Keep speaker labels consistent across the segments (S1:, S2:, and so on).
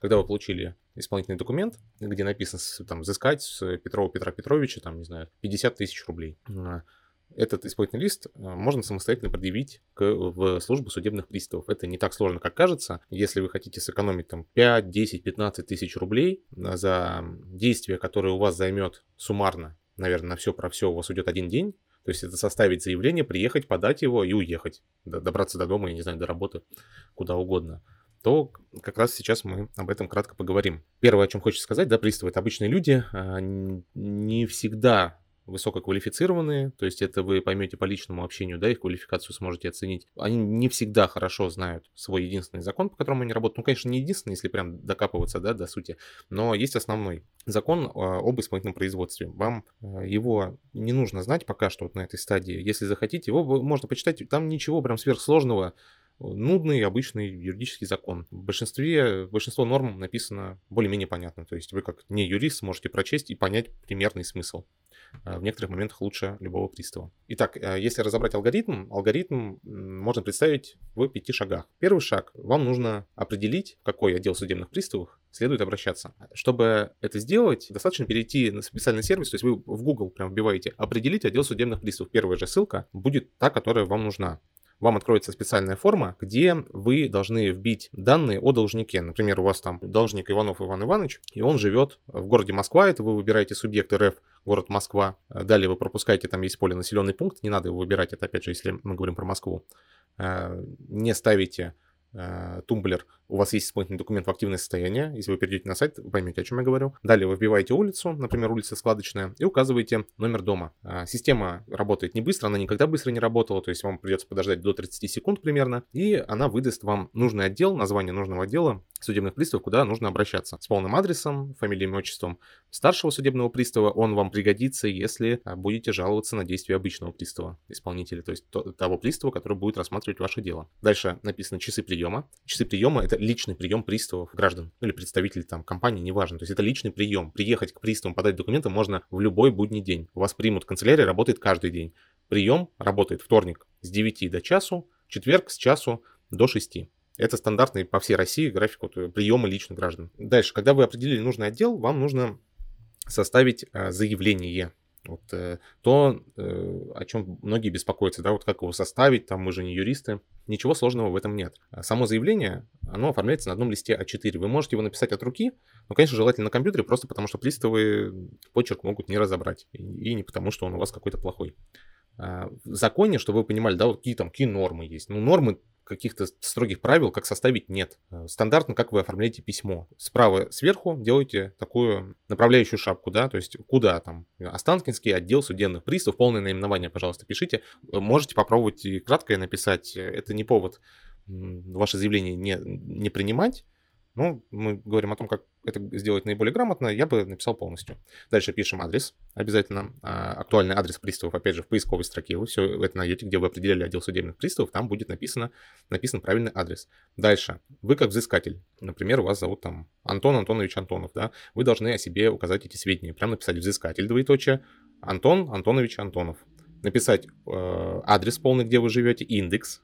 S1: когда вы получили исполнительный документ, где написано там взыскать с Петрова Петра Петровича, там, не знаю, 50 тысяч рублей. А, этот исполнительный лист а, можно самостоятельно предъявить к, в службу судебных приставов. Это не так сложно, как кажется. Если вы хотите сэкономить там 5, 10, 15 тысяч рублей за действие, которое у вас займет суммарно, наверное, на все про все у вас уйдет один день, то есть это составить заявление, приехать, подать его и уехать, добраться до дома, я не знаю, до работы, куда угодно то как раз сейчас мы об этом кратко поговорим. Первое, о чем хочется сказать, да, приставы — это обычные люди, а, не всегда высококвалифицированные, то есть это вы поймете по личному общению, да, их квалификацию сможете оценить. Они не всегда хорошо знают свой единственный закон, по которому они работают. Ну, конечно, не единственный, если прям докапываться, да, до сути, но есть основной закон а, об исполнительном производстве. Вам а, его не нужно знать пока что вот на этой стадии. Если захотите, его можно почитать, там ничего прям сверхсложного нудный обычный юридический закон. В большинстве, большинство норм написано более-менее понятно. То есть вы как не юрист сможете прочесть и понять примерный смысл. А в некоторых моментах лучше любого пристава. Итак, э, если разобрать алгоритм, алгоритм можно представить в пяти шагах. Первый шаг. Вам нужно определить, в какой отдел судебных приставов следует обращаться. Чтобы это сделать, достаточно перейти на специальный сервис, то есть вы в Google прям вбиваете «определить отдел судебных приставов». Первая же ссылка будет та, которая вам нужна вам откроется специальная форма, где вы должны вбить данные о должнике. Например, у вас там должник Иванов Иван Иванович, и он живет в городе Москва, это вы выбираете субъект РФ, город Москва. Далее вы пропускаете, там есть поле населенный пункт, не надо его выбирать, это опять же, если мы говорим про Москву. Э, не ставите тумблер у вас есть исполнительный документ в активное состояние. Если вы перейдете на сайт, вы поймете, о чем я говорю. Далее вы вбиваете улицу, например, улица складочная, и указываете номер дома. А, система работает не быстро, она никогда быстро не работала, то есть вам придется подождать до 30 секунд примерно, и она выдаст вам нужный отдел, название нужного отдела судебных приставов, куда нужно обращаться. С полным адресом, фамилией отчеством старшего судебного пристава. Он вам пригодится, если а, будете жаловаться на действия обычного пристава, исполнителя, то есть того пристава, который будет рассматривать ваше дело. Дальше написано часы приема. Часы приема — это личный прием приставов граждан, ну или представителей там компании, неважно. То есть это личный прием. Приехать к приставам, подать документы можно в любой будний день. Вас примут, канцелярия работает каждый день. Прием работает вторник с 9 до часу, четверг с часу до 6. Это стандартный по всей России график вот, приема личных граждан. Дальше, когда вы определили нужный отдел, вам нужно составить э, заявление вот э, то, э, о чем многие беспокоятся, да, вот как его составить, там мы же не юристы. Ничего сложного в этом нет. А само заявление, оно оформляется на одном листе А4. Вы можете его написать от руки, но, конечно, желательно на компьютере, просто потому что приставы почерк могут не разобрать. И не потому, что он у вас какой-то плохой. А, в законе, чтобы вы понимали, да, вот какие там, какие нормы есть. Ну, нормы каких-то строгих правил, как составить, нет. Э, стандартно, как вы оформляете письмо. Справа сверху делаете такую направляющую шапку, да, то есть куда там, Останкинский отдел судебных приставов, полное наименование, пожалуйста, пишите. Э, можете попробовать и краткое написать, это не повод ваше заявление не, не принимать, ну, мы говорим о том, как это сделать наиболее грамотно, я бы написал полностью. Дальше пишем адрес, обязательно а, актуальный адрес приставов, опять же, в поисковой строке. Вы все это найдете, где вы определяли отдел судебных приставов, там будет написано, написан правильный адрес. Дальше, вы как взыскатель, например, вас зовут там Антон Антонович Антонов, да, вы должны о себе указать эти сведения, прям написать взыскатель, двоеточие, Антон Антонович Антонов. Написать э, адрес полный, где вы живете, индекс,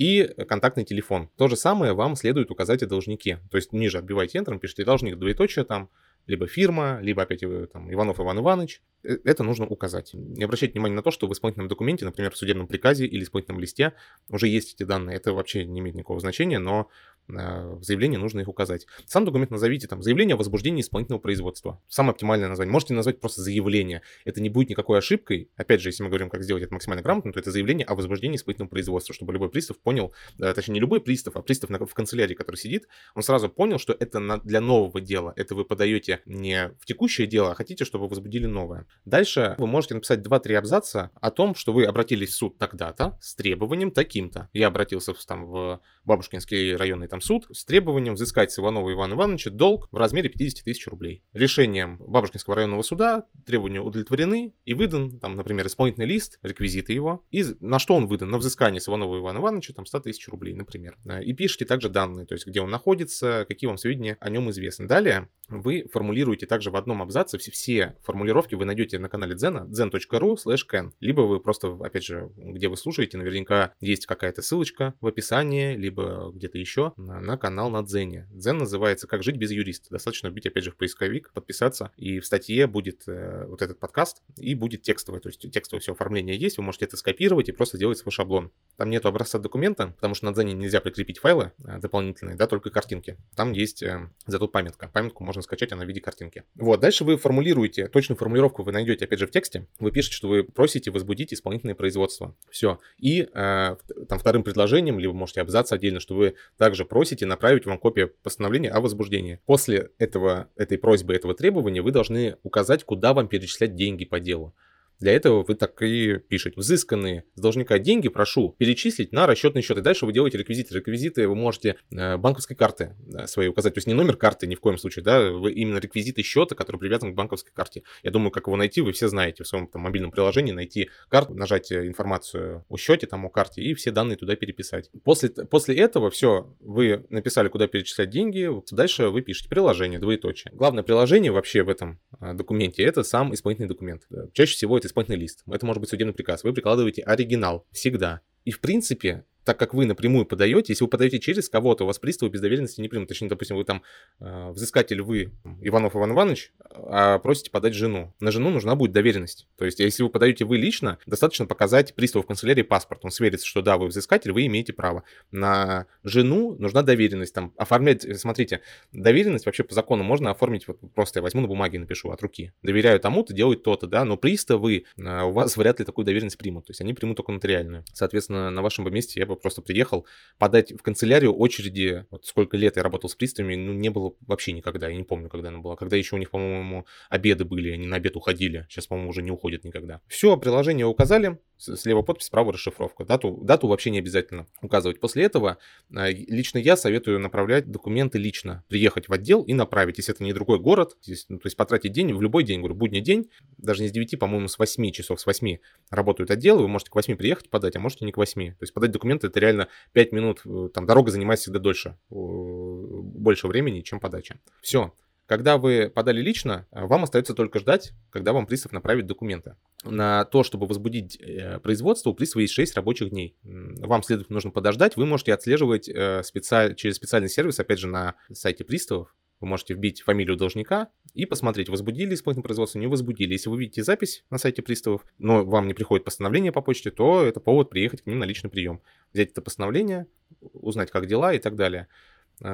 S1: и контактный телефон. То же самое вам следует указать о должнике. То есть ниже отбивайте Enter, пишите должник, двоеточие там, либо фирма, либо опять э, там, Иванов Иван Иванович. Э, это нужно указать. Не обращайте внимания на то, что в исполнительном документе, например, в судебном приказе или исполнительном листе уже есть эти данные. Это вообще не имеет никакого значения, но в заявлении нужно их указать. Сам документ назовите там заявление о возбуждении исполнительного производства. Самое оптимальное название. Можете назвать просто заявление. Это не будет никакой ошибкой. Опять же, если мы говорим, как сделать это максимально грамотно, то это заявление о возбуждении исполнительного производства, чтобы любой пристав понял, э, точнее не любой пристав, а пристав в канцелярии, который сидит, он сразу понял, что это для нового дела. Это вы подаете не в текущее дело, а хотите, чтобы возбудили новое. Дальше вы можете написать 2-3 абзаца о том, что вы обратились в суд тогда-то с требованием таким-то. Я обратился там в Бабушкинский районный там суд с требованием взыскать с Иванова Ивана Ивановича долг в размере 50 тысяч рублей. Решением Бабушкинского районного суда требования удовлетворены и выдан, там, например, исполнительный лист, реквизиты его, и на что он выдан? На взыскание с Иванова Ивана Ивановича там 100 тысяч рублей, например. И пишите также данные, то есть где он находится, какие вам сведения о нем известны. Далее вы формулируете также в одном абзаце, все, все формулировки вы найдете на канале Дзена, zen.ru slash can, либо вы просто, опять же, где вы слушаете, наверняка есть какая-то ссылочка в описании, либо где-то еще на, на канал на Дзене. Дзен называется «Как жить без юриста». Достаточно вбить, опять же, в поисковик, подписаться, и в статье будет э, вот этот подкаст, и будет текстовое, то есть текстовое все оформление есть, вы можете это скопировать и просто сделать свой шаблон. Там нету образца документа, потому что на Дзене нельзя прикрепить файлы э, дополнительные, да, только картинки. Там есть э, зато памятка. Памятку можно скачать, она в виде картинки. Вот, дальше вы формулируете, точную формулировку вы найдете, опять же, в тексте. Вы пишете, что вы просите возбудить исполнительное производство. Все. И э, там вторым предложением, либо можете абзац отдельно, что вы также просите направить вам копию постановления о возбуждении. После этого, этой просьбы, этого требования вы должны указать, куда вам перечислять деньги по делу. Для этого вы так и пишете. Взысканные с должника деньги прошу перечислить на расчетный счет. И дальше вы делаете реквизиты. Реквизиты вы можете э, банковской карты э, своей указать. То есть не номер карты ни в коем случае, да, вы именно реквизиты счета, который привязан к банковской карте. Я думаю, как его найти, вы все знаете в своем там, мобильном приложении, найти карту, нажать э, информацию о счете, там, о карте, и все данные туда переписать. После, после этого все, вы написали, куда перечислять деньги, дальше вы пишете приложение, двоеточие. Главное приложение вообще в этом документе, это сам исполнительный документ. Чаще всего это исполнительный лист. Это может быть судебный приказ. Вы прикладываете оригинал всегда. И в принципе, так как вы напрямую подаете, если вы подаете через кого-то, у вас приставы без доверенности не примут. Точнее, допустим, вы там э, взыскатель, вы Иванов Иван Иванович, а просите подать жену. На жену нужна будет доверенность. То есть, если вы подаете вы лично, достаточно показать приставу в канцелярии паспорт. Он сверится, что да, вы взыскатель, вы имеете право. На жену нужна доверенность. Там оформлять, смотрите, доверенность вообще по закону можно оформить, вот просто я возьму на бумаге напишу от руки. Доверяю тому-то, делать то-то, да, но приставы э, у вас вряд ли такую доверенность примут. То есть, они примут только нотариальную. Соответственно, на вашем месте я бы просто приехал подать в канцелярию очереди, вот сколько лет я работал с приставами, ну, не было вообще никогда, я не помню, когда она была, когда еще у них, по-моему, обеды были, они на обед уходили, сейчас, по-моему, уже не уходят никогда. Все, приложение указали, слева подпись, справа расшифровка. Дату, дату вообще не обязательно указывать. После этого а, лично я советую направлять документы лично, приехать в отдел и направить, если это не другой город, здесь, ну, то есть потратить день в любой день, говорю, будний день, даже не с 9, по-моему, с 8 часов, с 8 работают отделы, вы можете к 8 приехать подать, а можете не к 8. То есть подать документы это реально 5 минут, э, там дорога занимает всегда дольше, больше времени, чем подача. Все. Когда вы подали лично, э, вам остается только ждать, когда вам пристав направит документы. На то, чтобы возбудить э, производство, у пристава есть 6 рабочих дней. Вам, следовательно, нужно подождать. Вы можете отслеживать специаль... через специальный сервис, опять же, на сайте приставов. Вы можете вбить фамилию должника и посмотреть, возбудили исполнительное производство, не возбудили. Если вы видите запись на сайте приставов, но вам не приходит постановление по почте, то это повод приехать к ним на личный прием. Взять это постановление, узнать, как дела и так далее.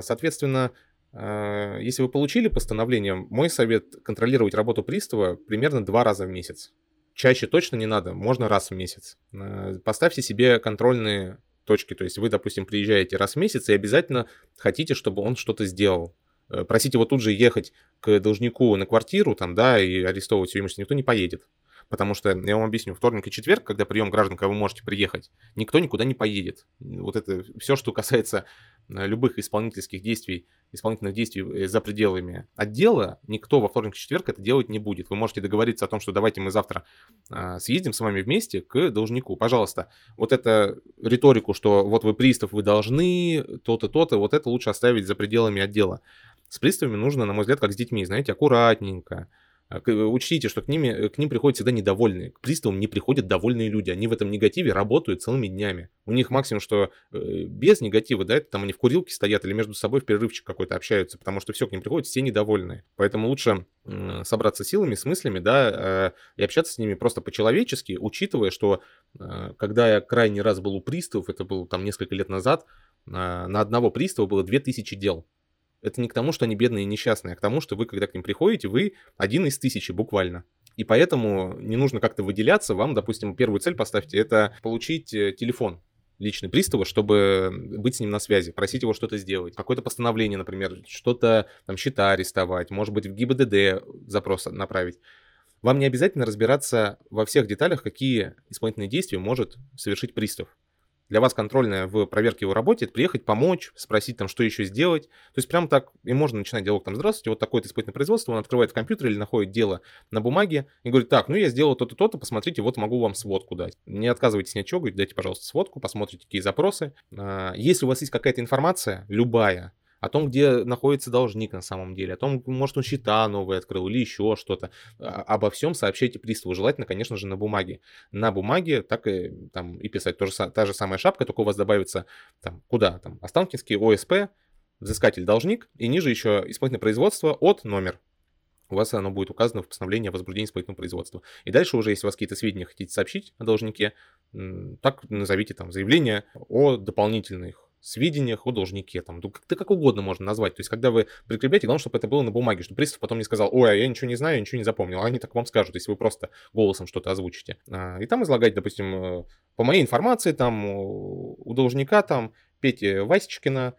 S1: Соответственно, если вы получили постановление, мой совет контролировать работу пристава примерно два раза в месяц. Чаще точно не надо, можно раз в месяц. А, поставьте себе контрольные точки, то есть вы, допустим, приезжаете раз в месяц и обязательно хотите, чтобы он что-то сделал. Э, просить его тут же ехать к должнику на квартиру, там, да, и арестовывать все имущество, никто не поедет. Потому что, я вам объясню, вторник и четверг, когда прием граждан, когда вы можете приехать, никто никуда не поедет. Вот это все, что касается э, любых исполнительских действий, исполнительных действий э, за пределами отдела, никто во вторник и четверг это делать не будет. Вы можете договориться о том, что давайте мы завтра э, съездим с вами вместе к должнику. Пожалуйста, вот эту риторику, что вот вы пристав, вы должны, то-то, то-то, вот это лучше оставить за пределами отдела. С приставами нужно, на мой взгляд, как с детьми, знаете, аккуратненько, а, учтите, что к, ними, э, к ним приходят всегда недовольные. К приставам не приходят довольные люди. Они в этом негативе работают целыми днями. У них максимум, что э, без негатива, да, это там они в курилке стоят или между собой в перерывчик какой-то общаются, потому что все к ним приходят, все недовольные. Поэтому лучше э, собраться силами, с мыслями, да, э, и общаться с ними просто по-человечески, учитывая, что э, когда я крайний раз был у приставов, это было там несколько лет назад, э, на одного пристава было 2000 дел. Это не к тому, что они бедные и несчастные, а к тому, что вы, когда к ним приходите, вы один из тысячи буквально. И поэтому не нужно как-то выделяться. Вам, допустим, первую цель поставьте, это получить э, телефон личный пристава, чтобы быть с ним на связи, просить его что-то сделать. Какое-то постановление, например, что-то, там, счета арестовать, может быть, в ГИБДД запрос направить. Вам не обязательно разбираться во всех деталях, какие исполнительные действия может совершить пристав для вас контрольная в проверке его работе, это приехать, помочь, спросить там, что еще сделать. То есть прям так и можно начинать диалог там, здравствуйте, вот такое-то испытательное производство, он открывает компьютер или находит дело на бумаге и говорит, так, ну я сделал то-то, то-то, посмотрите, вот могу вам сводку дать. Не отказывайтесь ни от чего, говорит, дайте, пожалуйста, сводку, посмотрите, какие запросы. А, если у вас есть какая-то информация, любая, о том, где находится должник на самом деле, о том, может, он счета новые открыл или еще что-то. А, обо всем сообщайте приставу, желательно, конечно же, на бумаге. На бумаге так и, там, и писать. То же, та же самая шапка, только у вас добавится там, куда? Там, Останкинский, ОСП, взыскатель-должник, и ниже еще исполнительное производство от номер у вас оно будет указано в постановлении о возбуждении исполнительного производства. И дальше уже, если у вас какие-то сведения хотите сообщить о должнике, так назовите там заявление о дополнительных сведениях о должнике, там, как, как угодно можно назвать. То есть, когда вы прикрепляете, главное, чтобы это было на бумаге, чтобы пристав потом не сказал, ой, а я ничего не знаю, я ничего не запомнил. Они так вам скажут, если вы просто голосом что-то озвучите. А, и там излагать, допустим, э, по моей информации, там, у должника, там, Пети Васечкина,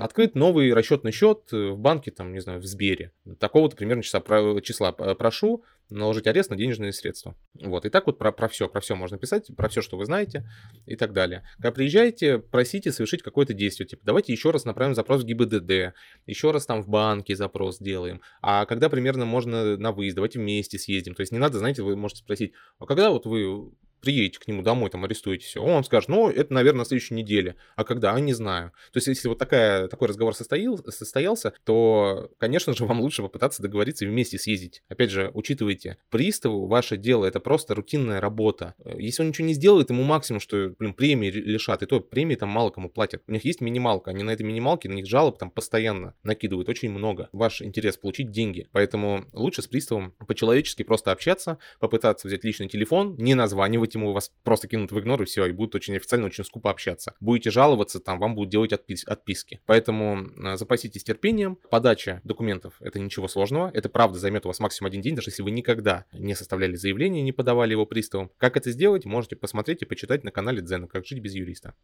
S1: открыт новый расчетный счет э, в банке, там, не знаю, в Сбере. Такого-то примерно числа, числа прошу наложить арест на денежные средства. Вот, и так вот про, про все, про все можно писать, про все, что вы знаете и так далее. Когда приезжаете, просите совершить какое-то действие, типа, давайте еще раз направим запрос в ГИБДД, еще раз там в банке запрос делаем, а когда примерно можно на выезд, давайте вместе съездим. То есть не надо, знаете, вы можете спросить, а когда вот вы приедете к нему домой, там арестуете все, он скажет, ну, это, наверное, на следующей неделе. А когда? А не знаю. То есть, если вот такая, такой разговор состоял, состоялся, то, конечно же, вам лучше попытаться договориться и вместе съездить. Опять же, учитывайте, приставу ваше дело это просто рутинная работа. Если он ничего не сделает, ему максимум, что, блин, премии лишат. И то премии там мало кому платят. У них есть минималка, они на этой минималке, на них жалоб там постоянно накидывают очень много. Ваш интерес получить деньги. Поэтому лучше с приставом по-человечески просто общаться, попытаться взять личный телефон, не названивать ему вас просто кинут в игнор и все, и будут очень официально, очень скупо общаться. Будете жаловаться, там вам будут делать отпис отписки. Поэтому э, запаситесь терпением. Подача документов — это ничего сложного. Это правда займет у вас максимум один день, даже если вы никогда не составляли заявление, не подавали его приставам. Как это сделать, можете посмотреть и почитать на канале Дзена «Как жить без юриста».